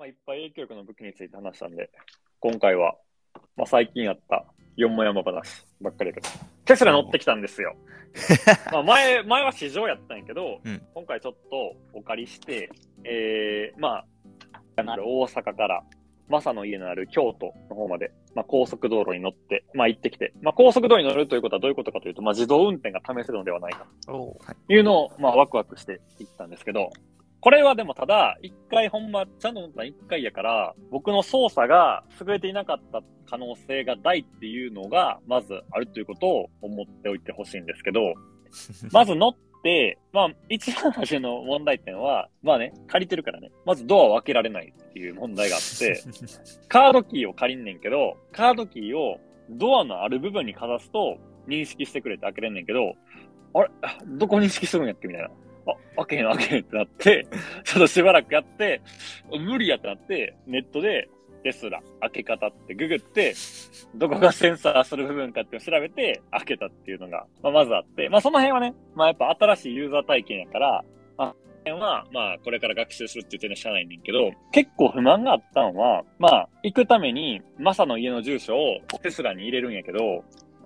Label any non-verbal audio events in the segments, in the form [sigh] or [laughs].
まあ、いっぱい影響力の武器について話したんで、今回は、まあ、最近あった4も山話ばっかりで。テスラ乗ってきたんですよ。[laughs] まあ前、前は市場やったんやけど、うん今回ちょっとお借りして、えー、まあ、大阪から、マサの家のある京都の方まで、まあ、高速道路に乗って、まあ、行ってきて、まあ、高速道路に乗るということはどういうことかというと、まあ、自動運転が試せるのではないかというのを、まあ、ワクワクして行ったんですけど、これはでもただ、一回ほんま、ちゃんと乗った一回やから、僕の操作が優れていなかった可能性が大っていうのが、まずあるということを思っておいてほしいんですけど、[laughs] まず乗って、まあ、一番初めの問題点は、まあね、借りてるからね、まずドアを開けられないっていう問題があって、[laughs] カードキーを借りんねんけど、カードキーをドアのある部分にかざすと認識してくれて開けれんねんけど、あれ？どこ認識するんやっけ？みたいな。あ、開けへん開けへんってなって、[laughs] ちょっとしばらくやって、無理やってなって、ネットでテスラ開け方ってググって、どこがセンサーする部分かって調べて開けたっていうのが、まあ、まずあって、まあその辺はね、まあやっぱ新しいユーザー体験やから、まあ、この辺は、まあ、これから学習するって言ってるのは知らないねんけど、結構不満があったのは、まあ、行くために、マサの家の住所をテスラに入れるんやけど、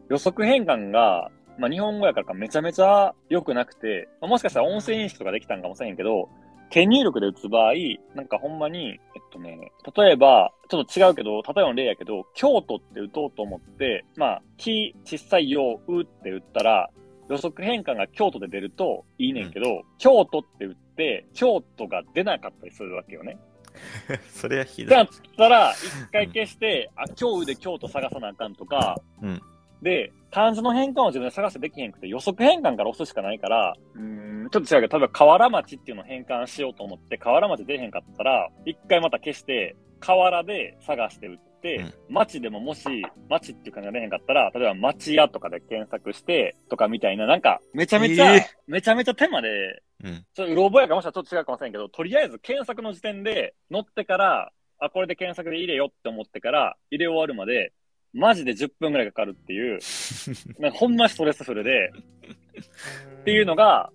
予測変換が、まあ、日本語やからかめちゃめちゃ良くなくて、まあ、もしかしたら音声認識とかできたんかもしれんけど、手入力で打つ場合、なんかほんまに、えっとね、例えば、ちょっと違うけど、例えばの例やけど、京都って打とうと思って、まあ、木、小さいよう、うって打ったら、予測変換が京都で出るといいねんけど、京都って打って、京都が出なかったりするわけよね。[laughs] それはひどいってな。ったら、一回消して、あ、京都で京都探さなあかんとか、うんで、漢字の変換を自分で探してできへんくて、予測変換から押すしかないから、うーん、ちょっと違うけど、例えば河原町っていうのを変換しようと思って、河原町出へんかったら、一回また消して、河原で探して打って、うん町でももし、町っていう感じが出へんかったら、例えば町屋とかで検索して、とかみたいな、なんか、めちゃめちゃ、えめちゃめちゃ手間で、うん。ちょっとうろ覚えやかもしれないちょっと違うかもしれんけど、とりあえず検索の時点で乗ってから、あ、これで検索で入れよって思ってから、入れ終わるまで、マジで10分くらいかかるっていう、[laughs] なんかほんまストレスフルで、っていうのが、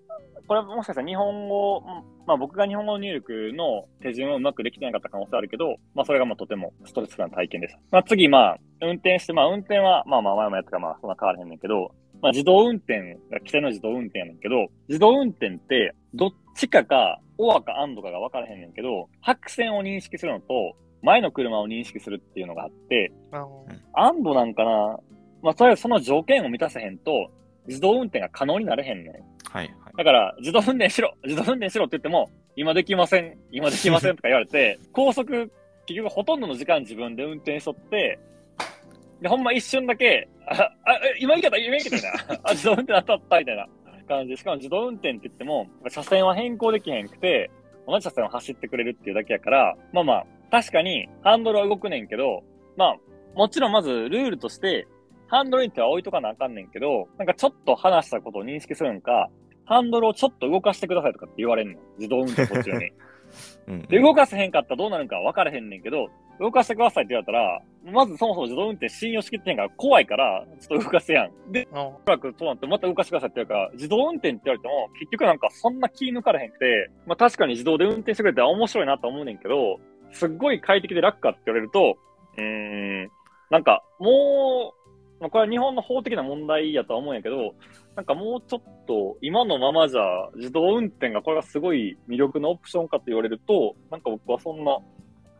これはもしかしたら日本語、うんまあ僕が日本語入力の手順をうまくできてなかった可能性あるけど、まあそれがまあとてもストレスフルな体験でした。まあ次まあ運転して、まあ運転はまあまあ前もやったからまあそんな変わらへんねんけど、まあ自動運転が規制の自動運転やねんけど、自動運転ってどっちかか、オアかアンドかが分からへんねんけど、白線を認識するのと、前の車を認識するっていうのがあって、あのアンドなんかなまあとりあえずその条件を満たせへんと、自動運転が可能になれへんねん。はいはい。だから、自動運転しろ自動運転しろって言っても、今できません今できませんとか言われて、[laughs] 高速、結局ほとんどの時間自分で運転しとって、で、ほんま一瞬だけ、あ、あ、え今行けた今行けたみたいな。[laughs] あ、自動運転当たったみたいな感じで、しかも自動運転って言っても、車線は変更できへんくて、同じ車線を走ってくれるっていうだけやから、まあまあ、確かにハンドルは動くねんけど、まあ、もちろんまずルールとして、ハンドルに手は置いとかなあかんねんけど、なんかちょっと話したことを認識するんか、ハンドルをちょっと動かしてくださいとかって言われんの。自動運転途中に。[laughs] うんで、動かせへんかったらどうなるんか分からへんねんけど、動かしてくださいって言われたら、まずそもそも自動運転信用しきってへんから怖いから、ちょっと動かせやん。で、あおそらくそうなって、また動かしてくださいって言うから、自動運転って言われても、結局なんかそんな気抜かれへんくて、まあ確かに自動で運転してくれて面白いなと思うねんけど、すっごい快適で楽かって言われると、うん、なんかもう、まあこれは日本の法的な問題やとは思うんやけど、なんかもうちょっと今のままじゃ自動運転がこれがすごい魅力のオプションかと言われると、なんか僕はそんな、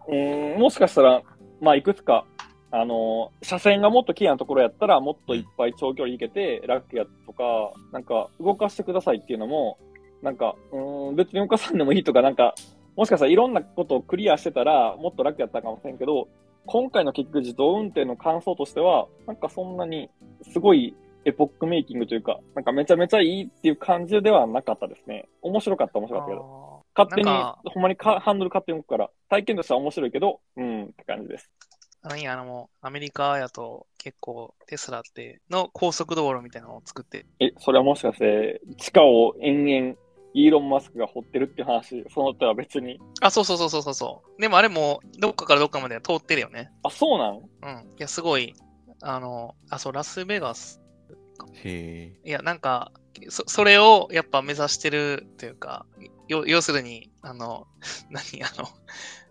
うん、もしかしたら、まあいくつか、あの車線がもっと綺麗なところやったら、もっといっぱい長距離行けて、楽やとか、なんか動かしてくださいっていうのも、なんか、うん、別に動かさんでもいいとか、なんか、もしかしたらいろんなことをクリアしてたら、もっと楽やったかもしれんけど、今回の結局自動運転の感想としては、なんかそんなに、すごいエポックメイキングというか、なんかめちゃめちゃいいっていう感じではなかったですね。面白かった、面白かったけど。勝手にほんまにかハンドル勝手に動くから、体験としては面白いけど、うん、って感じです。何や、あの、もうアメリカやと結構テスラっての高速道路みたいなのを作って、え、それはもしかして、地下を延々、イーロン・マスクが掘ってるっていう話、その手は別に。あ、そうそうそうそうそうそう。でもあれもどっかからどっかまでは通ってるよね。あ、そうなん？うん。いや、すごい、あの、あ、そう、ラスベガス。へえ。いや、なんか、そそれをやっぱ目指してるというか、よ要するに、あの、[laughs] 何、あの、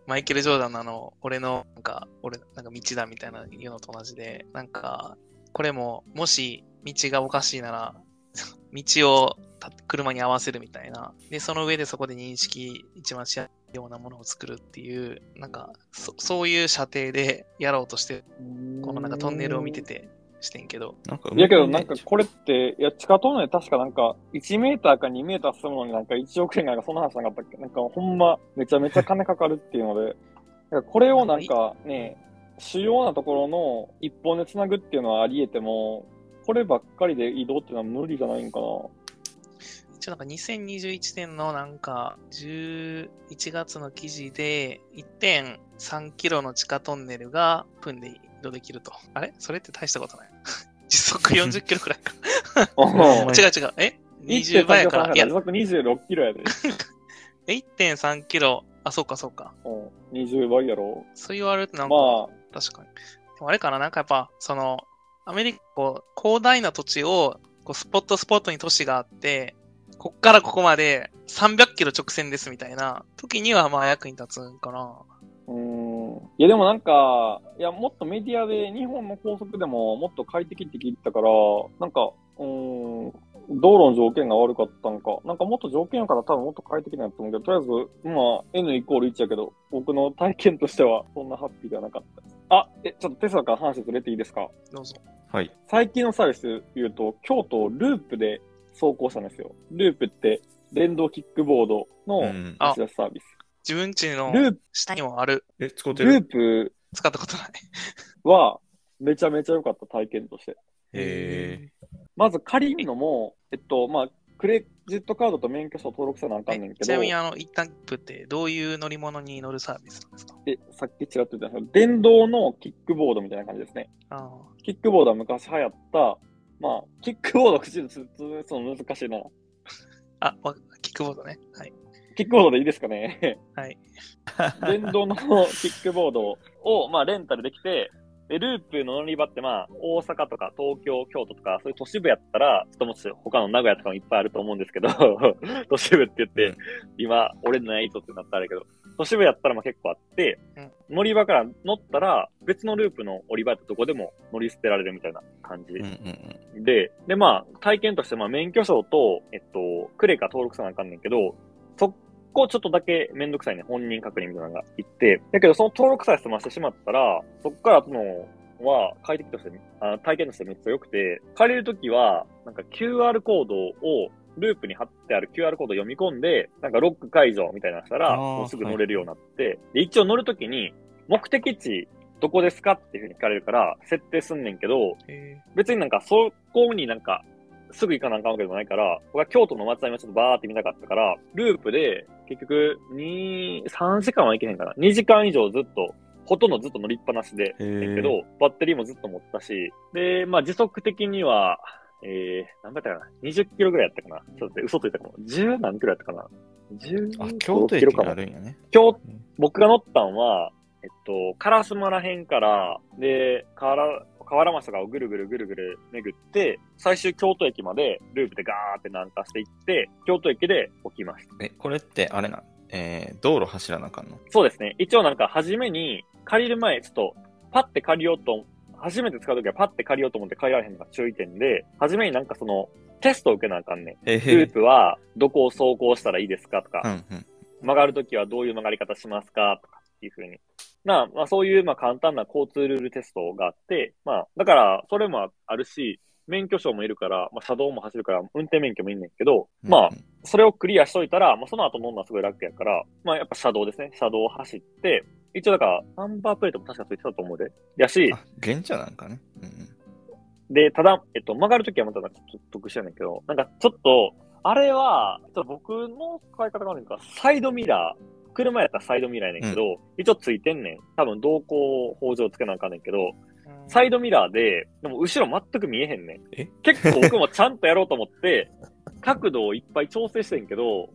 マイケル・ジョーダンのあの、俺の、なんか、俺、なんか道だみたいな言うのと同じで、なんか、これも、もし道がおかしいなら、道をた車に合わせるみたいな。で、その上でそこで認識一番しやすいようなものを作るっていう、なんか、そそういう射程でやろうとして、このなんかトンネルを見ててしてんけど、なんか、いやけど、なんかこれって、いや、地下トンネル確かなんか、1メーターか2メーター進むのになんか1億円なんかそんな話なかったっけ？なんかほんま、めちゃめちゃ金かかるっていうので、これをなんかね、主要なところの一本で繋ぐっていうのはあり得ても、こればっかりで移動っていうのは無理じゃないんかな。一応なんか2021年のなんか11月の記事で1.3キロの地下トンネルが分で移動できると。あれ？それって大したことない。[laughs] 時速40キロくらいか。ん [laughs] 違う違う。え ?20 倍やから。いや時、速26キロやで。[laughs] 1.3キロ。あ、そうかそうか。うん。20倍やろ。そう言われるとなんか、まあ、確かに。でもあれかななんかやっぱ、その、アメリカ、こう、広大な土地を、こう、スポットスポットに都市があって、こっからここまで300キロ直線ですみたいな時にはまあ役に立つんかな。うーん。いやでもなんか、いや、もっとメディアで日本の高速でももっと快適って聞いたから、なんか、うん、道路の条件が悪かったんか。なんかもっと条件やから多分もっと快適なんやと思うけど、とりあえず、まあ、N イコール1やけど、僕の体験としてはそんなハッピーではなかったです。あ、え、ちょっとテスラから話ずれていいですか？どうぞ。はい。最近のサービス言うと、京都をループで走行したんですよ。ループって、電動キックボードのうん。あ貸し出しサービス。自分家のループ、下にもある。え、使ってルるープ使ったことない。は、めちゃめちゃ良かった体験として。へまず借りるのも、えっと、まあ、クレジットカードと免許証登録せなあかんねんけどえちなみ、にあの、一旦プってどういう乗り物に乗るサービスなんですか？え、さっきちらっと言ったんですけど、電動のキックボードみたいな感じですね。あキックボードは昔流行った、まあ、キックボード口で説明するの難しいな。あ。キックボードね。はい。キックボードでいいですかね？はい。電動のキックボードを、まあ、レンタルできて、で、ループの乗り場って、まあ、大阪とか東京、京都とか、そういう都市部やったら、ちょっともし他の名古屋とかもいっぱいあると思うんですけど、[laughs] 都市部って言って、うん。今、俺のないぞってなったらあれやけど、都市部やったらまあ結構あって、うん。乗り場から乗ったら、別のループの降り場やったとこでも乗り捨てられるみたいな感じ。で、で、まあ、体験として、まあ、免許証と、えっと、クレカ登録せなあかんねんけど、そこちょっとだけめんどくさいね、本人確認みたいなのがいって、だけど、その登録さえ済ましてしまったら、そこから後のは、快適として、あ体験としてめっちゃ良くて、借りるときは、なんか QR コードを、ループに貼ってある QR コードを読み込んで、なんかロック解除みたいなのしたら、もうすぐ乗れるようになって、で、一応乗るときに、目的地、どこですかっていうふうに聞かれるから、設定すんねんけど、え別になんかそこになんかすぐ行かなあかんわけでもないから、僕は京都の松並をちょっとバーって見たかったから、ループで結局2、3時間は行けへんかな。2時間以上ずっと、ほとんどずっと乗りっぱなしで、けど、バッテリーもずっと持ったし、で、まあ時速的には、えー、何倍やったかな ?20 キロぐらいやったかなちょっと嘘ついたかも。10何キロやったかな ?10 あ、京都駅にキロかもあ。るんやね。京うん僕が乗ったんは、えっと、烏丸ら辺から、で、河原、河原町とかをぐるぐるぐるぐる巡って、最終京都駅までループでガーって南下していって、京都駅で起きました。え、これってあれなんえー、道路走らなあかんの？そうですね。一応なんか初めに借りる前、ちょっとパッて借りようと、初めて使うときはパッて借りようと思って借りられへんのが注意点で、初めになんかそのテストを受けなあかんねん。えループはどこを走行したらいいですかとか、うんうん。曲がるときはどういう曲がり方しますかとかっていうふうに。まあ、まあそういうまあ簡単な交通ルールテストがあって、まあだからそれもあるし、免許証もいるから、まあ車道も走るから運転免許もいんねんけど、まあうんそれをクリアしといたら、まあその後乗るのはすごい楽やから、まあやっぱ車道ですね。車道を走って、一応だからナンバープレートも確かついてたと思うで。やし、あ、現茶なんかね。うんうん。で、ただ、えっと、曲がるときはまたちょっと得してるんだけど、なんかちょっと、あれは、ちょっと僕の使い方が悪いのか、サイドミラー、車やったらサイドミラーやねんけど、一応ついてんねん。多分動向法上つけなあかんねんけど、うんサイドミラーで、でも後ろ全く見えへんねん。え？結構僕もちゃんとやろうと思って、[laughs] 角度をいっぱい調整してんけど、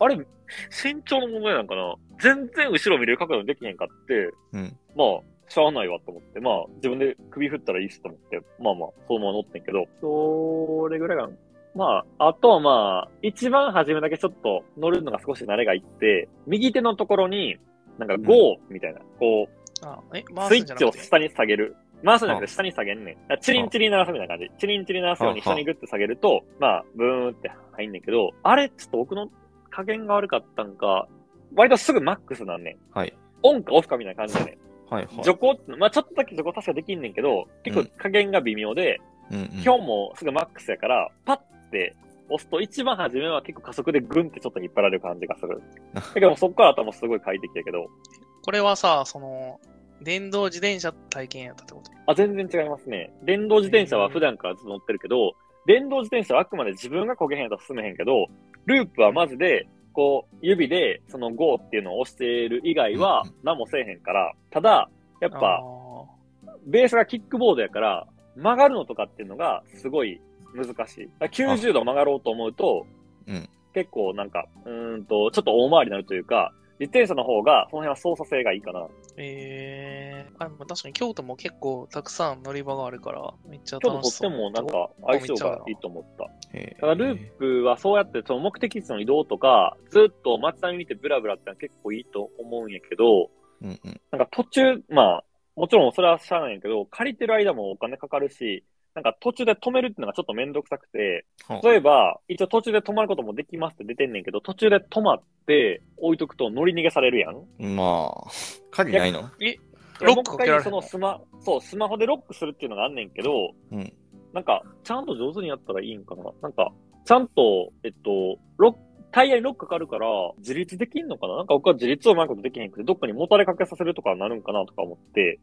あれ、身長の問題なんかな？全然後ろ見れる角度できへんかって、うん。まあ、しゃあないわと思って、まあ、自分で首振ったらいいしと思って、まあまあ、そのまま乗ってんけど、それぐらいかな。まあ、あとはまあ、一番初めだけちょっと乗るのが少し慣れがいって、右手のところに、なんか GO みたいな、こう、あ、え、ス回イッチを下に下げる。回すんじゃなくて下に下げんねん。チリンチリン鳴らすみたいな感じ。チリンチリン鳴らすように下にグッて下げると、まあ、ブーンって入んねんけど、あれ、ちょっと僕の加減が悪かったんか、割とすぐマックスなんねん。はい。オンかオフかみたいな感じでね。はいはい。徐行って、まあちょっとだけ徐行確かできんねんけど、結構加減が微妙で、うんうん、今日もすぐマックスやから、パッて押すと一番初めは結構加速でグンってちょっと引っ張られる感じがする。[laughs] だけどそこから頭すごい快適やけど、これはさ、その、電動自転車体験やったってこと？あ、全然違いますね。電動自転車は普段からずっと乗ってるけど、電動自転車はあくまで自分が焦げへんと進めへんけど、ループはマジで、こう、指でその GO っていうのを押している以外は何もせえへんから、ただ、やっぱ、あベースがキックボードやから、曲がるのとかっていうのがすごい難しい。だから90度曲がろうと思うと、うん結構なんか、うーんと、ちょっと大回りになるというか、自転車の方が、その辺は操作性がいいかな。ーえー、あ確かに京都も結構たくさん乗り場があるから、めっちゃちょっと楽しそう。とってもなんか相性がいいと思った。へーただループはそうやってその目的地の移動とか、ずっと街並み見てブラブラってのは結構いいと思うんやけど、うんうん。なんか途中、まあ、もちろんそれはしゃあないんやけど、借りてる間もお金かかるし、なんか途中で止めるっていうのがちょっとめんどくさくて、は例えば、一応途中で止まることもできますって出てんねんけど、途中で止まって置いとくと乗り逃げされるやん。まあ、鍵ないの？ロックかけられそるの？のスマ、そう、スマホでロックするっていうのがあんねんけど、うん。なんか、ちゃんと上手にやったらいいんかな？なんか、ちゃんと、えっと、ロック、タイヤにロックかかるから、自立できんのかな？なんか僕は自立をうまいことできへんくて、どっかにもたれかけさせるとかなるんかなとか思って、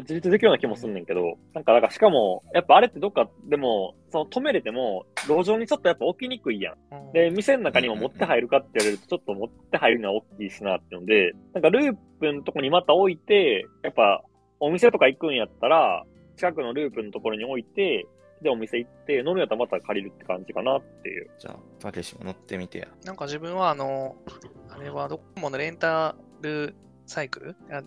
自立できるような気もすんねんけど、なんか、だからしかも、やっぱあれってどっかでも、その止めれても、路上にちょっとやっぱ置きにくいやん。うんで、店の中にも持って入るかって言われると、ちょっと持って入るのは大きいしなっていうので、なんかループのとこにまた置いて、やっぱ、お店とか行くんやったら、近くのループのところに置いて、で、お店行って、乗るんやったらまた借りるって感じかなっていう。じゃあ、たけしも乗ってみてや。なんか自分はあの、あれはドコモのレンタルサイクルや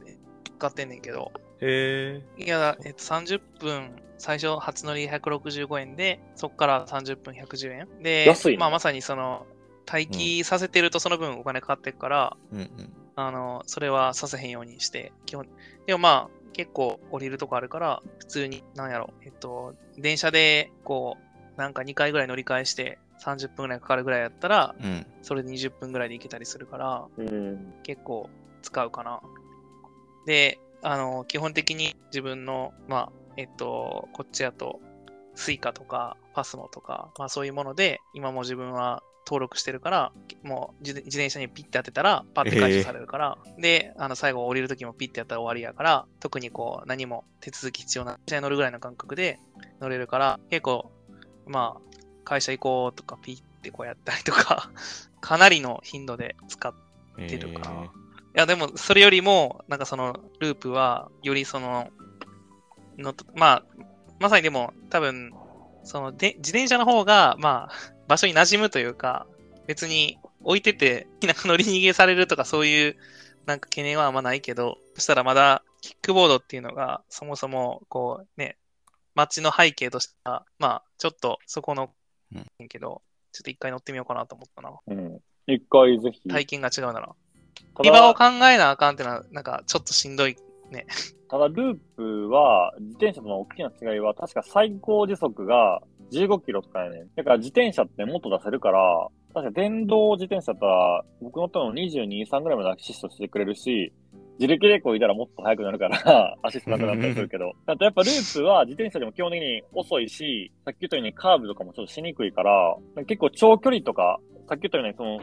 使ってんねんけど、へいや、えっと、30分、最初初乗り165円で、そこから30分110円。で、安いねまあまさにその、待機させてるとその分お金かかってるから、うんうん。あの、それはさせへんようにして、基本。でもまあ、結構降りるとこあるから、普通に、なんやろ、えっと、電車で、こう、なんか2回ぐらい乗り換えして、30分ぐらいかかるぐらいやったら、うん。それで20分ぐらいで行けたりするから、うん。結構使うかな。で、あの、基本的に自分の、まあ、えっと、こっちやと、スイカとか、パスモとか、まあそういうもので、今も自分は登録してるから、もう自転車にピッて当てたら、パッて解除されるから、で、あの、最後降りるときもピッてやったら終わりやから、特にこう、何も手続き必要な、電車に乗るぐらいの感覚で乗れるから、結構、まあ、会社行こうとかピッてこうやったりとか、[laughs] かなりの頻度で使ってるかな。ーや、でも、それよりも、なんかその、 LUUP は、よりその、のと、まあ、まさにでも、多分、その、で、自転車の方が、まあ、場所に馴染むというか、別に置いてて、なんか乗り逃げされるとか、そういう、なんか懸念はあんまないけど、そしたらまだ、キックボードっていうのが、そもそも、こう、ね、街の背景としては、まあ、ちょっと、そこの、うんけど、ちょっと一回乗ってみようかなと思ったな。うん。一回ぜひ。体験が違うなら。たリバをだ、考えなあかんってのは、なんかちょっとしんどい。ただループは、自転車との大きな違いは、確か最高時速が15キロとかやねん。だから自転車ってもっと出せるから、確か電動自転車だったら、僕乗ったの22、3ぐらいまでアシストしてくれるし、自力でこいだらもっと速くなるから、[laughs] アシストなくなったりするけど。あとやっぱループは自転車でも基本的に遅いし、さっき言ったようにカーブとかもちょっとしにくいから、結構長距離とか、さっき言ったようにその、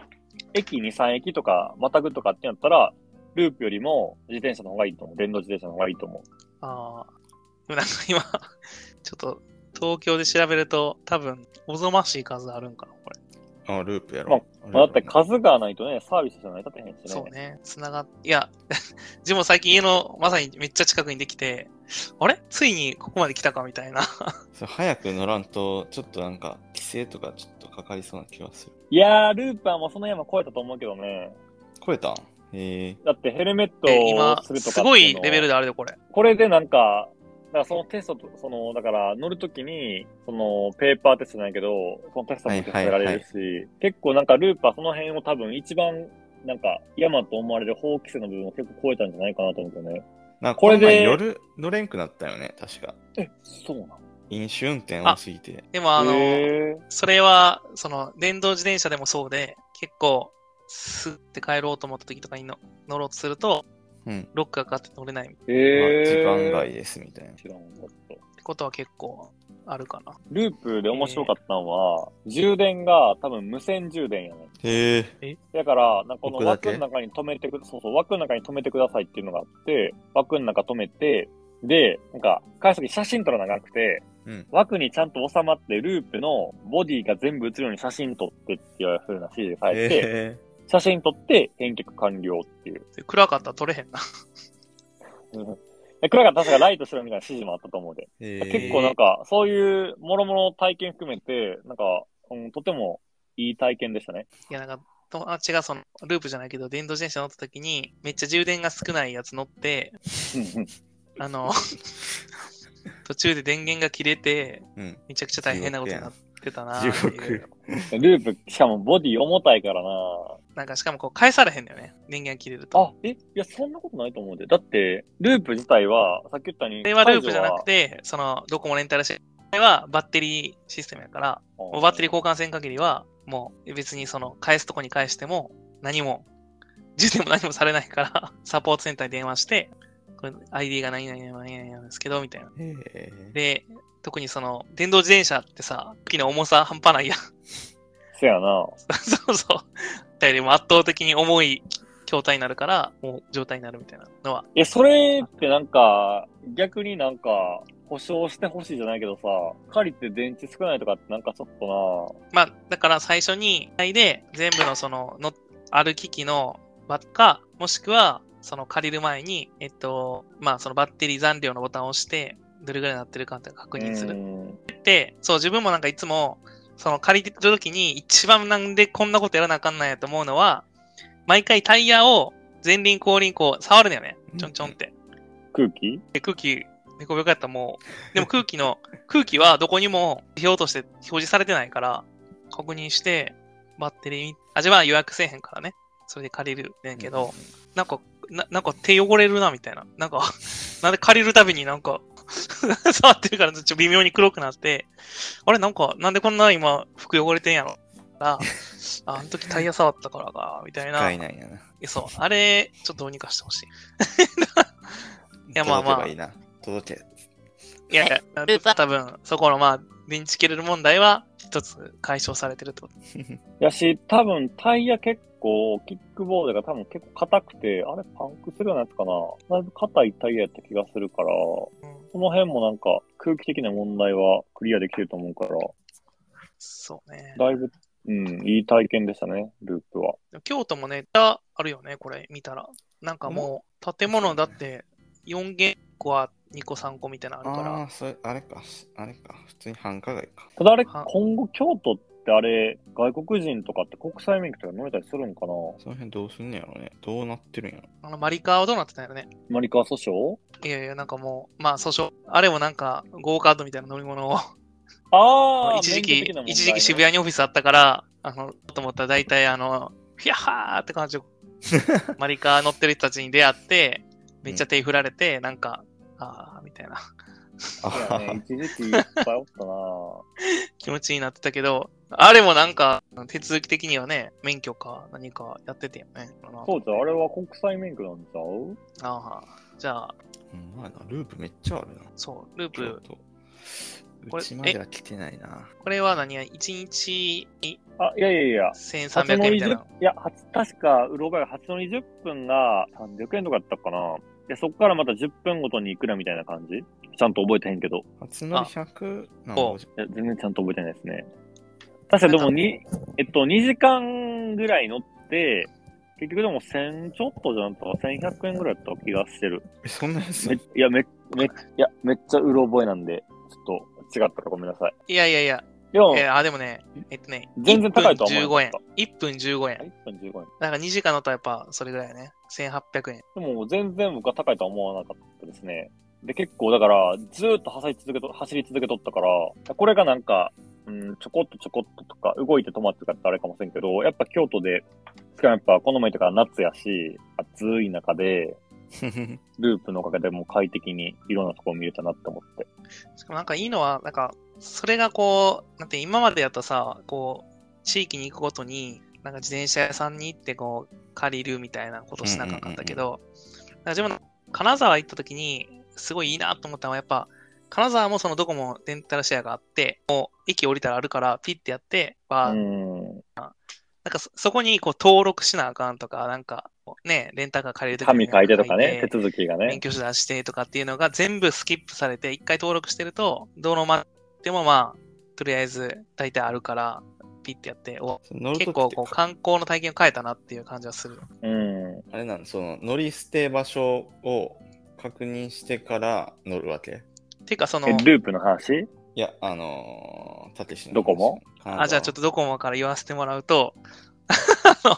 駅2、3駅とか、またぐとかってなったら、ループよりも自転車の方がいいと思う。電動自転車の方がいいと思う。ああ。でもなんか今、ちょっと東京で調べると多分、おぞましい数あるんかな、これ。ああ、ループやろ。まあ、だって数がないとね、サービスじゃないと大変しね。そうね。つながっ、いや、自分も最近家のまさにめっちゃ近くにできて、あれついにここまで来たかみたいな。それ早く乗らんと、ちょっとなんか、規制とかちょっかかりそうな気がする。いやー、ループはもうその山超えたと思うけどね。超えたえ。だってヘルメットえ今をするとかすごいレベルで。であるで、これ。これでなんか、だからそのテストと、その、だから乗るときに、そのペーパーテストじゃないけど、そのテストも受けられるし、結構なんかループはその辺を多分一番なんか、山と思われる法規制の部分を結構超えたんじゃないかなと思うけどね。なんかこれでこれで夜乗れんくなったよね、確か。え、そうなの？飲酒運転多すぎて。でもあの、それは、その、電動自転車でもそうで、結構、スッて帰ろうと思った時とかにの乗ろうとすると、うん。ロックがかかって乗れないっまあへー時間外ですみたいな。知らんかった。てことは結構あるかな。ループで面白かったのは、充電が多分無線充電やねへえ？だから、なんかこの枠の中に止めてく、そうそう、枠の中に止めてくださいっていうのがあって、枠の中止めて、で、なんか、返すとき写真撮らなくて、うん枠にちゃんと収まって、ループのボディが全部映るように写真撮ってっていう風な指示がされて、へ写真撮って返却完了っていう。で暗かったら撮れへんな。うんで暗かったら確かライトしろみたいな指示もあったと思うで。え。へえ結構なんか、そういうもろもろ体験含めて、なんか、うん、とてもいい体験でしたね。いや、なんか、友達がその、ループじゃないけど、電動自転車乗った時に、めっちゃ充電が少ないやつ乗って、あの、途中で電源が切れて、うん。めちゃくちゃ大変なことになってたな地っていう獄。ループ、しかもボディ重たいからななんかしかもこう返されへんだよね。電源切れると。あ、え？いや、そんなことないと思うで。だって、ループ自体は、さっき言ったように、これはループじゃなくて、て、その、ドコモレンタルシはバッテリーシステムやから、もうバッテリー交換せん限りは、もう別にその、返すとこに返しても、何も、充電も何もされないから、サポートセンターに電話して、これ ID が何々何々なんですけど、みたいな。で、特にその、電動自転車ってさ、機の重さ半端ないやん。せやな。[laughs] そうそう。だよりも圧倒的に重い筐体になるから、もう状態になるみたいなのは。え、それってなんか、逆になんか、保証してほしいじゃないけどさ、借りて電池少ないとかってなんかちょっとまあ、だから最初に、で、全部のその、の、ある機器のバッか、もしくは、その借りる前に、えっと、まあ、そのバッテリー残量のボタンを押して、どれぐらいになってるかって確な。認する。うんで、そう、自分もなんかいつも、その借りてる時に一番なんでこんなことやらなあかんないやと思うのは、毎回タイヤを前輪後輪こう触るのよね。ちょんちょんって。空気？で、空気、猫病やったらもう、でも空気の、空気はどこにも指標として表示されてないから、確認して、バッテリー、味は予約せえへんからね。それで借りるねんけど、なんか、ななんか手汚れるな、みたいな。なんか、[laughs] なんで借りるたびになんか、[laughs] 触ってるからちょっと微妙に黒くなって、あれなんか、なんでこんな今、服汚れてんやろあ、ああの時タイヤ触ったからか、みたいな。使いないな。えそう。あれ、ちょっとどうにかしてほしい。[laughs] やまあまあ届けばいいな。届け。いやいや、多分、そこのまあ、電池切れる問題は、一つ解消されてるってこと？[laughs] やし、多分タイヤ結構、キックボードが多分結構硬くて、あれパンクするようなやつかなだいぶ硬いタイヤやった気がするから、その辺もなんか空気的な問題はクリアできてると思うから、そうね。だいぶ、うん、いい体験でしたね、ループは。京都もね、あるよね、これ見たら。なんかもう、建物だって、4軒個は2個3個みたいなのあるから。ああ、それ、あれか。あれか。普通に繁華街か。ただあれ、は今後京都ってあれ、外国人とかって国際免許とか乗れたりするんかな？その辺どうすんねやろね。どうなってるんやろ。あの、マリカーはどうなってたんやろね。マリカー訴訟？いやいや、なんかもう、まあ、訴訟。あれもなんか、ゴーカードみたいな乗り物を、ああ、一時期、ね一時期渋谷にオフィスあったから、あの、と思ったら大体あの、ヒャッハーって感じで、[laughs] マリカー乗ってる人たちに出会って、めっちゃ手振られて、なんか、あーみたいないやね、[laughs] 一時期いっぱいおったな気持ちになってたけど、あれもなんか、手続き的にはね、免許か何かやっててよね。そうじゃん、あれは国際免許なんちゃう？ああ、じゃあ、うん、まあな、ループめっちゃあるな。そう、ルー京プ、都。これうちまでは来てないな。これは何や、1日にあ、いやいやいや。1300円みたいな。いや、初確か、うろが初の20分が300円とかだったかな。で、そっからまた10分ごとにいくらみたいな感じ？ちゃんと覚えてへんけど。初乗り100なんいや、全然ちゃんと覚えてないですね。確かでもに、えっと、2時間ぐらい乗って、結局でも1000ちょっとじゃんとか1100円ぐらいだった気がしてる。えそんな安めいいや、め、め、いや、めっちゃうろ覚えなんで、ちょっと違ったらごめんなさい。いやいやいや、でも、えーあ、でもね、えっとね、全然高いとは思1分15円わなかっ。1分15円。1分15円。だから2時間乗ったらやっぱそれぐらいやね。1800円。でも全然僕は高いとは思わなかったですね。で、結構だから、ずーっと走り続けと、走り続けとったから、これがなんか、うん、ちょこっとちょこっととか、動いて止まってとかってあれかもしれんけど、やっぱ京都でしかもやっぱこの前とか夏やし、暑い中で、[laughs] ループのおかげでもう快適にいろんなところ見れたなって思って。しかもなんかいいのは、なんか、それがこう、なんて今までやったさ、こう、地域に行くごとに、なんか自転車屋さんに行ってこう、借りるみたいなことしなかったけど、自分、金沢行った時に、すごいいいなと思ったのは、やっぱ、金沢もそのどこもレンタルシェアがあって、もう駅降りたらあるから、ピッてやって、バーうん。なんかそそこにこう登録しなあかんとか、なんかね、レンタカー借りるとき紙書いてとかね、手続きがね免。許証出してとかっていうのが全部スキップされて、一回登録してると、どのまでもまあ、とりあえず大体あるから、ピッてやって、お結構こう観光の体験を変えたなっていう感じはする。うん。あれなんその乗り捨て場所を確認してから乗るわけ？ていうかそのえ、、ループの話？いや、あのー、たけしのどこもあ、じゃあちょっと。とドコモから言わせてもらうと、あの、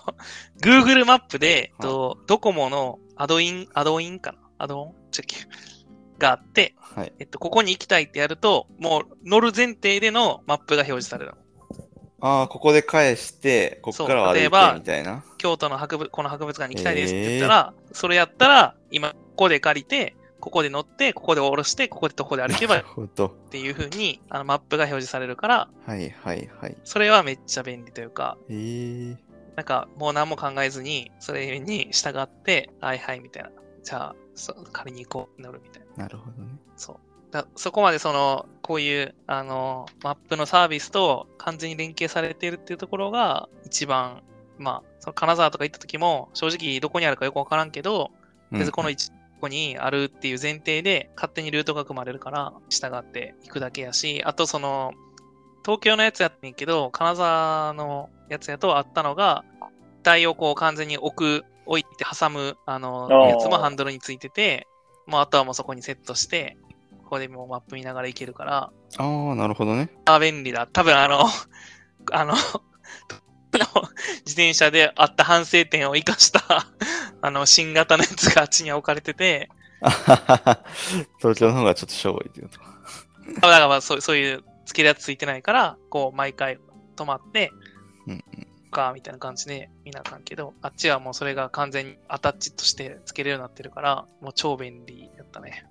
Google マップで、はい。とドコモのアドイン、アドインかな？アドオン？チェックがあって、はい。えっと、ここに行きたいってやると、もう乗る前提でのマップが表示されるの。ああ、ここで返して、ここからは歩いてみたいな。京都の博物、この博物館に行きたいですって言ったら、それやったら、今、ここで借りて、ここで乗って、ここで降ろして、ここで徒歩で歩けばっなるほど。ていう風に、あの、マップが表示されるから、はいはいはい。それはめっちゃ便利というか、えー、なんか、もう何も考えずに、それに従って、はいはい、みたいな。じゃあ、そ借りに行こう、乗るみたいな。なるほどね。そう。だそこまでその、こういう、あの、マップのサービスと完全に連携されているっていうところが、一番、まあ、その金沢とか行った時も、正直どこにあるかよくわからんけど、とりあえずこの位置、ここにあるっていう前提で、勝手にルートが組まれるから、従っていくだけやし、あとその、東京のやつやってんけど、金沢のやつやとあったのが、台をこう完全に置く、置いて挟む、あの、やつもハンドルについてて、もうあとはもうそこにセットして、ここでもうマップ見ながら行けるから、ああ、なるほどね。あ、便利だ。多分あの、[laughs] あの、[laughs] 自転車であった反省点を生かした、[laughs] あの、新型のやつがあっちには置かれてて、あははは東京の方がちょっとしょぼいっていうことか。だからまあそうそういう付けるやつついてないから、こう、毎回止まって、うんうん。か、みたいな感じで見なあかんけど、あっちはもうそれが完全にアタッチとして付けれるようになってるから、もう超便利やったね。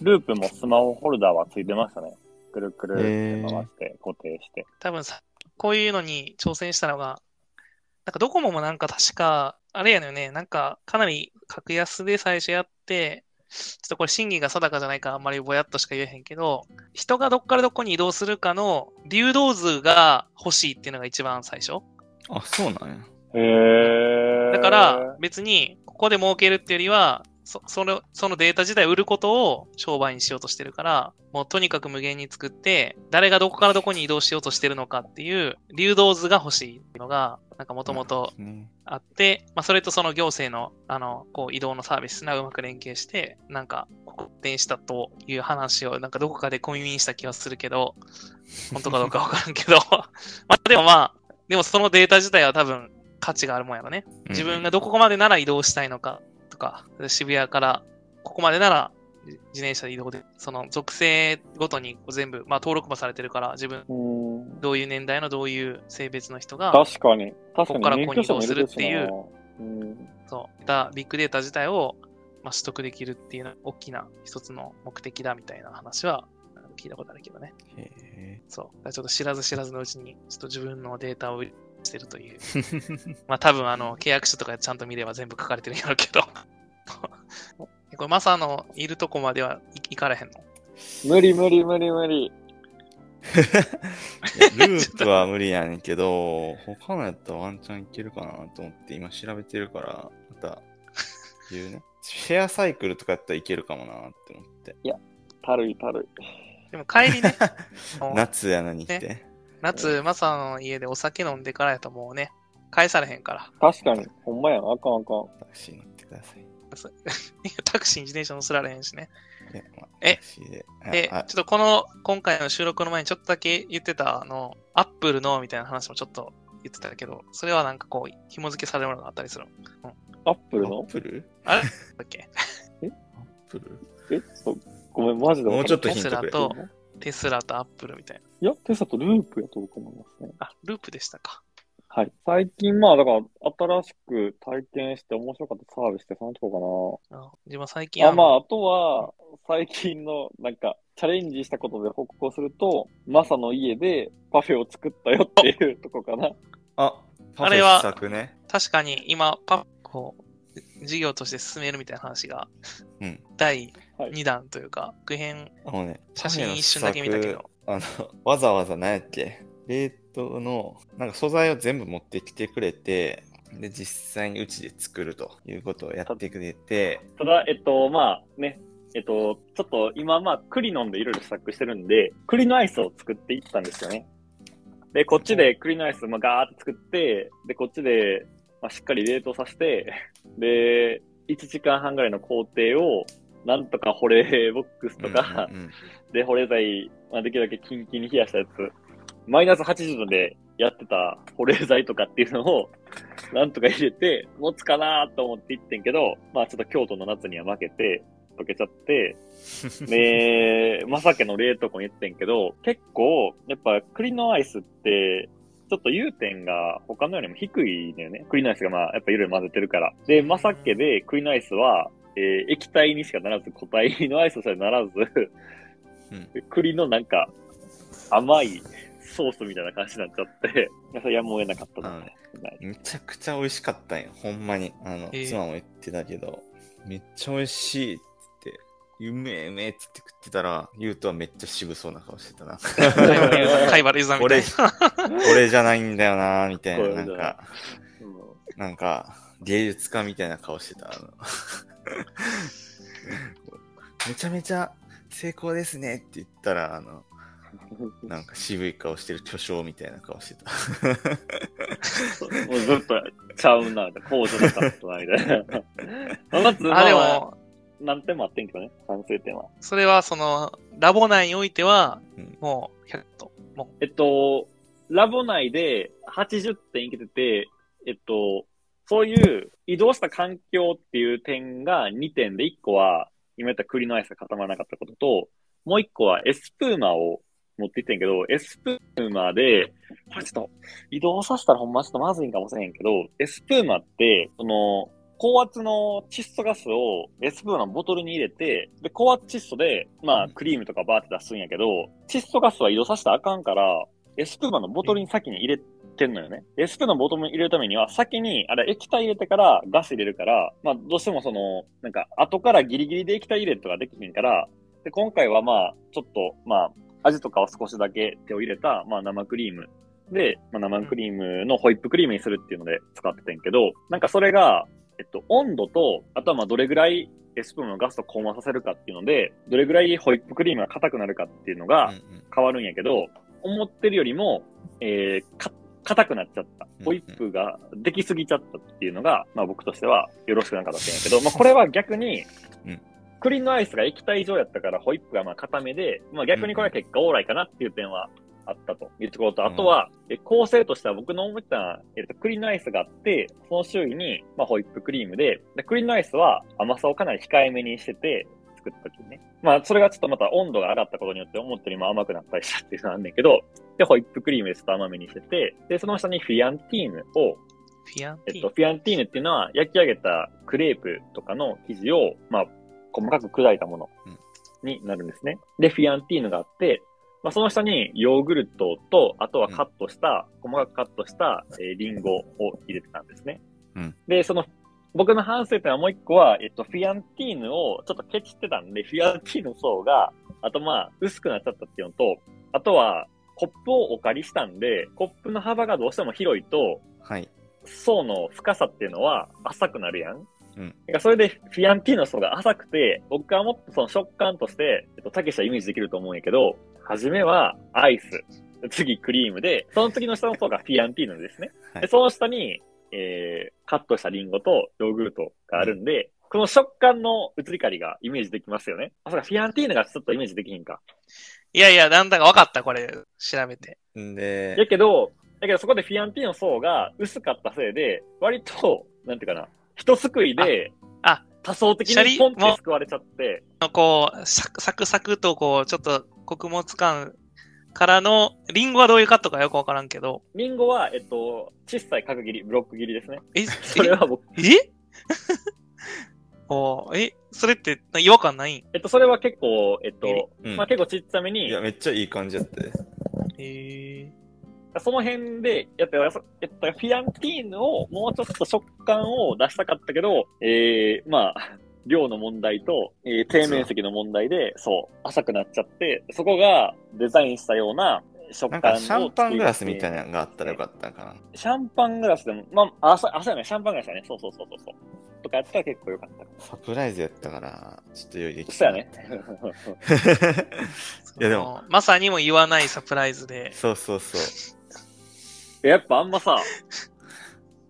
ループもスマホホルダーはついてましたね。くるくるって回して固定して。多分さ、こういうのに挑戦したのが、なんかドコモもなんか確か、あれやのよね、なんかかなり格安で最初やって、ちょっとこれ審議が定かじゃないからあんまりぼやっとしか言えへんけど、人がどっからどこに移動するかの流動図が欲しいっていうのが一番最初。あ、そうなんや。へー。だから別にここで儲けるっていうよりは、そそのそのデータ自体売ることを商売にしようとしてるから、もうとにかく無限に作って、誰がどこからどこに移動しようとしてるのかっていう流動図が欲しいっていうのが、なんかもともとね。あって、まあそれとその行政の、あの、こう移動のサービスがうまく連携して、なんか、発展したという話を、なんかどこかで小耳にした気がするけど、本当かどうかわからんけど、[laughs] まあでもまあ、でもそのデータ自体は多分価値があるもんやろね。自分がどこまでなら移動したいのかとか、渋谷からここまでなら自自転車で移動で、その属性ごとに全部、まあ登録もされてるから、自分、うん。どういう年代のどういう性別の人が、確かに。確かに。ここからここに移動するっていう免許証も入れてるしな。そう、だビッグデータ自体を、まあ、取得できるっていうのは大きな一つの目的だみたいな話は聞いたことあるけどね。へえ。そう。だからちょっと知らず知らずのうちに、ちょっと自分のデータをしてるという。まあ多分あの、契約書とかちゃんと見れば全部書かれてるんやろうけど。[laughs] これマサのいるとこまではい行かれへんの？うん無理無理無理無理。[laughs] いやループは無理やねんけど、[laughs] 他のやったらワンチャンいけるかなと思って今調べてるから、また言うね。シェアサイクルとかやったらいけるかもなって思って。たるいたるい。でも帰りね、夏やのにって。夏、マサの家でお酒飲んでからやともうね、返されへんから。確かに。ほんまやん。あかんあかん。タクシー乗ってください。[laughs] タクシーに自転車乗せられへんしね。いやまあえタクシーで。ちょっとこの、今回の収録の前にちょっとだけ言ってた、あの、アップルのみたいな話もちょっと言ってたけど、それはなんかこう、紐付けされるものがあったりするの。アップルの？アップル？だっけ？アップル？え？そうごめん、マジでわかんないもうちょっとヒントくれテスラとテスラとアップルみたいな。いや、テスラとループやと僕思いますね。あ、ループでしたか。はい。最近、まあ、だから、新しく体験して面白かったサービスってそのとこあ自分最近かな。あ、まあ、のあとは、最近の、なんか、チャレンジしたことで報告をすると、マサの家でパフェを作ったよっていうとこかな。あ、パフェあれは試作ね。確かに今、パこう、事業として進めるみたいな話が、うん。第はい2弾というか、具編、あのね、写真一瞬だけ見たけど。あの、わざわざ何やっけ？冷凍の、なんか素材を全部持ってきてくれて、で、実際にうちで作るということをやってくれて、ただ、えっと、まあ、ね、えっと、ちょっと今、まあ、栗飲んでいろいろ試作してるんで、栗のアイスを作っていったんですよね。で、こっちで栗のアイス、まあ、ガーって作って、で、こっちで、まあ、しっかり冷凍させて、で、1時間半ぐらいの工程を、なんとか保冷ボックスとか、うんうんうん。で、保冷剤、まあ、できるだけキンキンに冷やしたやつ、マイナス80度でやってた保冷剤とかっていうのを、[laughs] なんとか入れて、持つかなと思って行ってんけど、まあちょっと京都の夏には負けて、溶けちゃって、[laughs] で、まさかの冷凍庫に行ってんけど、結構、やっぱ栗のアイスって、ちょっと融点が他のよりも低いんだよね。栗のアイスがまあ、やっぱいろいろ混ぜてるから。で、まさけで栗のアイスは、えー液体にしかならず、固体のアイスとしてはならず、栗のなんか、甘いソースみたいな感じになっちゃって、いやそれやむを得なかったな。はいめちゃくちゃ美味しかったんよ。ほんまに。あの、えー妻も言ってたけど、めっちゃ美味しいって、うめえうめえっつって食ってたら、ゆうとはめっちゃ渋そうな顔してたな。[laughs] 貝原ユザみたいな。これじゃないんだよなみたいな。なんか、なんか、芸術家みたいな顔してた。[laughs] めちゃめちゃ成功ですねって言ったら、あの、なんか渋い顔してる巨匠みたいな顔してた。[laughs] もうずっとちゃうな、こうじゃなかったな、みたいな。まあであ、も、何点もあってんけどね、賛成点は。それはその、ラボ内においてはうん、もう100と。もえっと、ラボ内で80点いけてて、えっと、そういう移動した環境っていう点が2点で、1個は今言った栗のアイスが固まらなかったことと、もう1個はエスプーマを持っていってんけど、エスプーマで、これちょっと移動させたらほんまちょっとまずいんかもしれへんけど、エスプーマって、その、高圧の窒素ガスをエスプーマのボトルに入れて、で、高圧窒素で、まあ、クリームとかバーって出すんやけど、窒素ガスは移動させたらあかんから、エスプーマのボトルに先に入れてんのよね。エスプーマのボトルに入れるためには、先に、あれ、液体入れてからガス入れるから、まあ、どうしてもその、なんか、後からギリギリで液体入れるとかできひんから、で、今回はまあ、ちょっと、まあ、味とかを少しだけ手を入れた、まあ、生クリームで、まあ、生クリームのホイップクリームにするっていうので使っててんけど、なんかそれが、えっと、温度と、あとはまあどれぐらいエスプームのガスと混和させるかっていうので、どれぐらいホイップクリームが硬くなるかっていうのがうんうん。変わるんやけど、思ってるよりも、えー、か、硬くなっちゃった。ホイップができすぎちゃったっていうのが、まあ僕としてはよろしくなかったんやけど、まあこれは逆にうん、栗のアイスが液体状やったからホイップがまあ硬めで、まあ逆にこれは結果オーライかなっていう点はあったというところと、あとは、え構成としては僕の思った、えっと、栗のアイスがあって、その周囲に、まあ、ホイップクリームで、で栗のアイスは甘さをかなり控えめにしてて、作った時にね。まあ、それがちょっとまた温度が上がったことによって思ったよりも甘くなったりしたっていうのはあんねんけど、で、ホイップクリームでちょっと甘めにしてて、で、その下にフィアンティーヌを、フィアンティえっと、フィアンティーヌっていうのは焼き上げたクレープとかの生地を、まあ、細かく砕いたものになるんですね。で、フィアンティーヌがあって、まあ、その下にヨーグルトと、あとはカットした、細かくカットした、えーリンゴを入れてたんですね。うんで、その、僕の反省点はもう一個は、えっと、フィアンティーヌをちょっとケチってたんで、フィアンティーヌの層が、あとまあ、薄くなっちゃったっていうのと、あとは、コップをお借りしたんで、コップの幅がどうしても広いと、はい。層の深さっていうのは浅くなるやん。うんそれでフィアンティーヌの層が浅くて、僕はもっとその食感として、えっと、たけしはイメージできると思うんやけど、初めはアイス、次クリームで、その次の下の層がフィアンティーヌですね。はいで、その下に、えー、カットしたリンゴとヨーグルトがあるんで、この食感の移り変わりがイメージできますよね。あ、そうか、フィアンティーヌがちょっとイメージできひんか。いやいや、なんだか分かった、これ、調べて。んで、やけど、だけどそこでフィアンティーヌの層が薄かったせいで、割と、なんていうかな、一すくいで、あ、多層的にポンってすくわれちゃって、こう、サクサクサクと、こう、ちょっと穀物感からの、リンゴはどういうカットかよくわからんけど、リンゴは、えっと、小さい角切り、ブロック切りですね。え、それは僕、ええ？[laughs] おーえ、それってな違和感ないん？えっと、それは結構、えっえと、うん。まあ結構ちっちゃめに。いや、、めっちゃいい感じやって。えその辺で、やったら、そやったらフィアンティーヌをもうちょっと食感を出したかったけど、えー、まあ、量の問題と、えー、底面積の問題で、そう、浅くなっちゃって、そこがデザインしたような食感をなんかシャンパングラスみたいなのがあったらよかったかな。シャンパングラスでも、まあ、朝、朝やね、シャンパングラスだね。そうそうそうそうそう。とかやったら結構よかった。サプライズやったから、ちょっと用意できそうやね。ー [laughs] いやでも、まさにも言わないサプライズで、そうそうそう。やっぱあんまさ、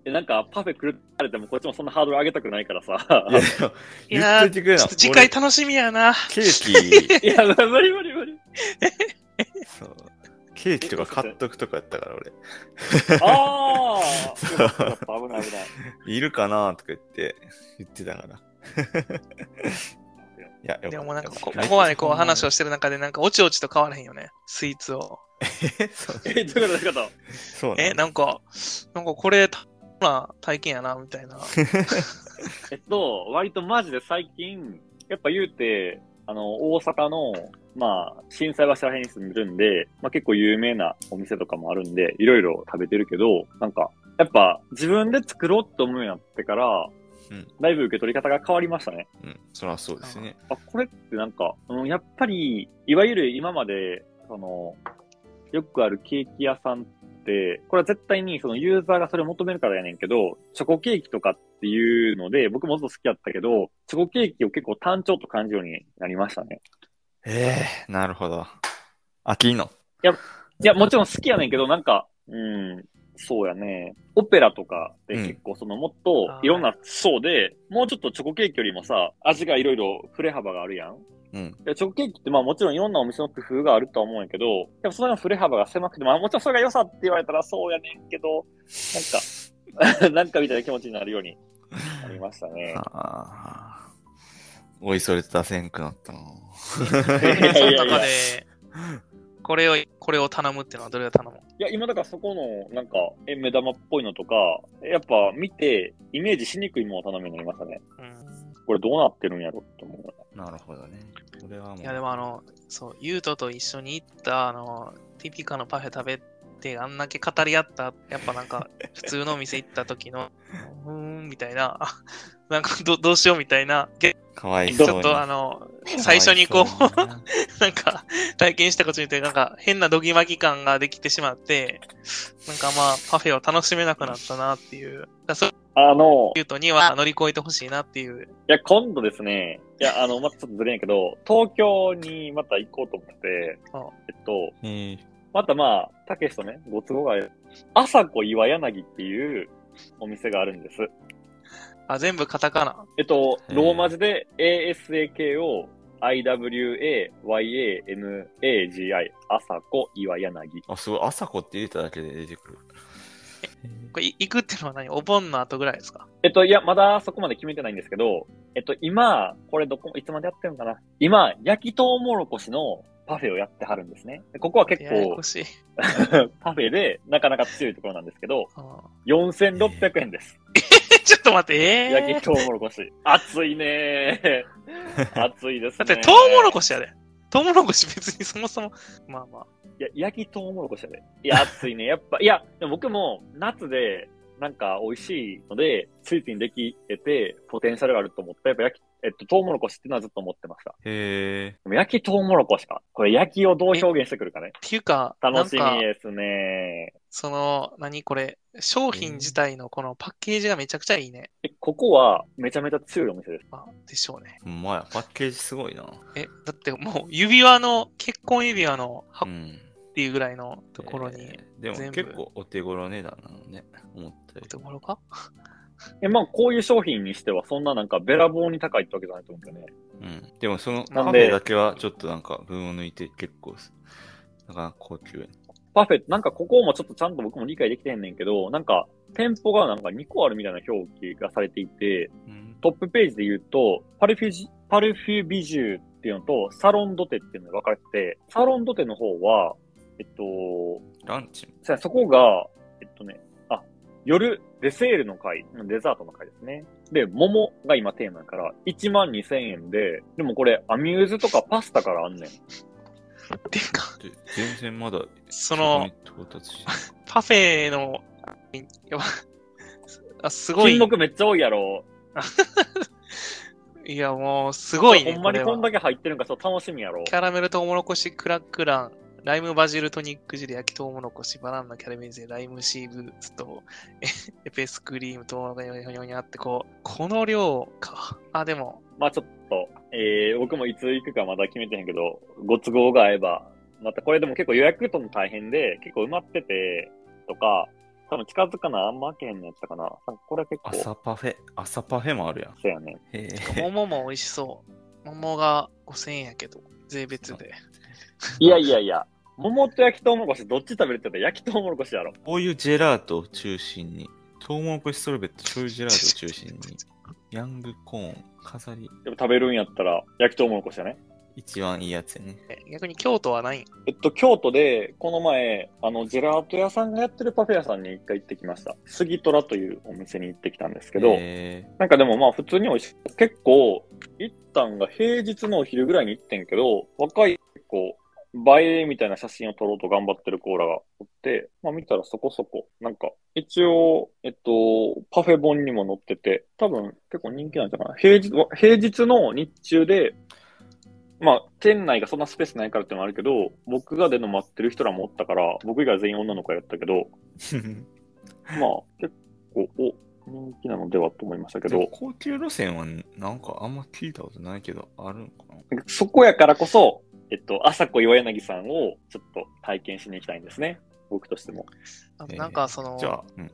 えなんかパフェくるってれてもこっちもそんなハードル上げたくないからさ。いや、言やーっといてくれな。ちょっと次回楽しみやな。俺ケーキ、いや、無理無理無理。そう。ケーキとか買っとくとかやったから、俺。ああ危ない危ない。いるかなとか言って、言ってたから。いや、でもなんかこ、こめっちゃこまでこう話をしてる中で、なんか、おちおちと変わらへんよね。スイーツを。え、そうえ、どういうことどういうこと？そうなえ、なんか、なんかこれ、たな体験やな、みたいな。[laughs] えっと、割とマジで最近、やっぱ言うて、あの、大阪の、まあ、震災橋ら辺に住んでるんで、まあ結構有名なお店とかもあるんで、いろいろ食べてるけど、なんか、やっぱ自分で作ろうって思うようになってから、うんだいぶ受け取り方が変わりましたね。うん、そりゃそうですね。あ、これってなんか、うん、やっぱり、いわゆる今まで、その、よくあるケーキ屋さんって、これは絶対にそのユーザーがそれを求めるからやねんけど、チョコケーキとかっていうので、僕もずっと好きやったけど、チョコケーキを結構単調と感じるようになりましたね。ええなるほど。飽きんの？いや、もちろん好きやねんけど、なんか、うん、そうやね。オペラとかで結構そのもっといろんな層で、もうちょっとチョコケーキよりもさ、味がいろいろ振れ幅があるやん。うん。でチョコケーキってまあもちろんいろんなお店の工夫があるとは思うんやけど、やっぱその振れ幅が狭くて、まあもちろんそれが良さって言われたらそうやねんけど、なんか、[laughs] なんかみたいな気持ちになるようになりましたね。ああ。おいそれと出せんくなったな。その中で、これを、これを頼むっていうのはどれを頼む？いや、今だからそこの、なんか、え目玉っぽいのとか、やっぱ見て、イメージしにくいものを頼むようになりましたね。うんこれどうなってるんやろって思う。なるほどね。これはもう。いや、でもあの、そう、ゆうとと一緒に行った、あの、ティピカのパフェ食べて、あんだけ語り合った、やっぱなんか、普通のお店行った時の、うーん、みたいな、[laughs] なんかど、どうしようみたいな、げかわいちそうに。ょっとあの、最初にこう、うにななんか、体験したことによって、なんか、変なドギマギ感ができてしまって、なんかまあ、パフェを楽しめなくなったなっていう。だそうあの、いうとには乗り越えてほしいなっていう。いや、今度ですね、いや、あの、またちょっとずれんやけど、東京にまた行こうと思って、あえっと、えーまたまあ、たけしとね、ご都合がある、朝子岩柳っていうお店があるんです。あ、全部カタカナ。えっと、ローマ字で ASAKO IWAYANAGI 朝子岩柳。あ、すごい。朝子って入れただけで出てくる。これ、い行くっていうのは何？お盆の後ぐらいですか？えっと、いや、まだそこまで決めてないんですけど、えっと、今、これどこ、いつまでやってるのかな？今、焼きとうもろこしのパフェをやってはるんですね。でここは結構ややこ、しい。[laughs] パフェでなかなか強いところなんですけど、あ4600円です。ーちょっと待って、えー、焼きとうもろこし。熱いねー。熱いですね。だって、トウモロコシやで。トウモロコシ別にそもそも、まあまあ。いや、焼きトウモロコシやで。いや、暑いね。やっぱ、いや、でも僕も夏で、なんか美味しいので、スイーツにできて、ポテンシャルがあると思った。やっぱ焼き、えっと、とうもろこしっていうのはずっと思ってました。へえ。でも焼きとうもろこしか。これ焼きをどう表現してくるかね。っていうか、楽しみですね。その、何これ、商品自体のこのパッケージがめちゃくちゃいいね。えここはめちゃめちゃ強いお店です。あ、でしょうね。ほんまや、パッケージすごいな。え、だってもう指輪の、結婚指輪のう箱っん。ていうぐらいのところに、えーでも結構お手頃値段なのね。思ったよりと。ころか？[laughs] え、まあ、こういう商品にしては、そんななんかべらぼうに高いってわけじゃないと思うんだよね。うん。でもそのカフェだけはちょっとなんか分を抜いて結構す、なかなか高級。パフェ、なんかここもちょっとちゃんと僕も理解できてへんねんけど、なんか店舗がなんか2個あるみたいな表記がされていて、うん。トップページで言うと、パルフィジ、パルフィビジュっていうのと、サロンドテっていうのが分かれてて、サロンドテの方は、えっと、ランチそこが、えっとね、あ、夜、デセールの回、デザートの回ですね。で、桃が今テーマやから、1万2000円で、でもこれ、アミューズとかパスタからあんねん。ていうか、で全然まだ、その、到達してパフェの、あすごい金。目めっちゃ多いやろ。[laughs] いや、もう、すごいね。ほんまにこんだけ入ってるんか、そう楽しみやろ。キャラメルとうもろこしクラックラン、ライムバジルトニックジュレ焼きとうもろこし、バナナキャラメルゼ、ライムシーブツと、え [laughs] エペスクリームとうもろこしにょにあって、こう、この量か。あ、でも、まあちょっと、えー、僕もいつ行くかまだ決めてへんけど、ご都合が合えば、またこれでも結構予約との大変で、結構埋まってて、とか、多分近づかなあんま開けへんのやったかな。これ結構、朝パフェ、朝パフェもあるやん。そうやね。桃も美味しそう。桃が5000円やけど、税別で。[laughs] いやいやいや、桃と焼きとうもろこしどっち食べるって言ったら焼きとうもろこしやろ。こういうジェラートを中心に、トウモロコシソルベット、醤油ジェラートを中心に、ヤングコーン、飾り、でも食べるんやったら焼きとうもろこしやね。一番いいやつやね。え逆に京都はないん？えっと、京都で、この前、あの、ジェラート屋さんがやってるパフェ屋さんに一回行ってきました。杉虎というお店に行ってきたんですけど、へなんかでもまあ普通に美味しい。結構、行ったんが平日のお昼ぐらいに行ってんけど、若い結構、映えみたいな写真を撮ろうと頑張ってるコーラがおって、まあ見たらそこそこ、なんか、一応、えっと、パフェ本にも載ってて、多分結構人気なんじゃないかな。平日、平日の日中で、まあ、店内がそんなスペースないからってのもあるけど、僕が出るの待ってる人らもおったから、僕以外全員女の子やったけど、ー [laughs] まあ、結構、お、人気なのではと思いましたけど、高級路線はなんかあんま聞いたことないけど、あるんかな？そこやからこそ、えっと、朝子岩柳さんをちょっと体験しに行きたいんですね。僕としても。なんかその、じゃあ、うん。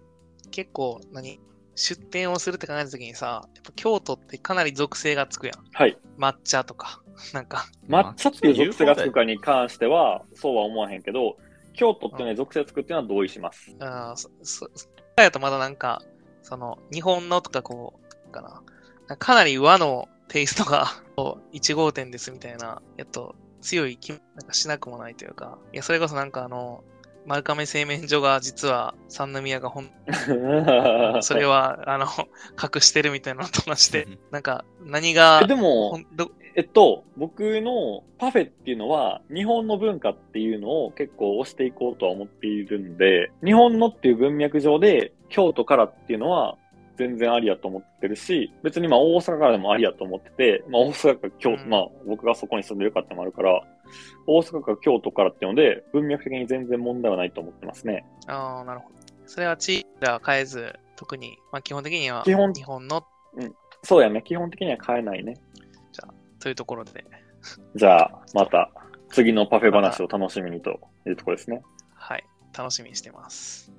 結構、何出店をするって考えたときにさ、やっぱ京都ってかなり属性がつくやん。はい。抹茶とか。なんか、抹茶っていう属性がつくかに関しては、そうは思わへんけど、京都っていうね、属性つくっていうのは同意します。あーそ、そ、そやとまだなんか、その、日本のとかこう、かな。かかなり和のテイストが、[laughs] こう1号店ですみたいな、やっと強い気もなんかしなくもないというか、いや、それこそなんかあの、丸亀製麺所が実は三宮が本、[laughs] それは、あの、隠してるみたいなのと同じで、なんか、何がえ、でもえっと、僕のパフェっていうのは、日本の文化っていうのを結構推していこうとは思っているんで、日本のっていう文脈上で、京都からっていうのは、全然ありやと思ってるし、別にまあ大阪からでもありやと思ってて、まあ大阪か京都、うんまあ僕がそこに住んでるかってのもあるから、大阪か京都からっていうので、文脈的に全然問題はないと思ってますね。ああ、なるほど。それは地域では変えず、特に、まあ基本的には基本日本の？そうやね。基本的には変えないね。というところで、[laughs] じゃあ、また次のパフェ話を楽しみにというところですね。はい、楽しみにしてます。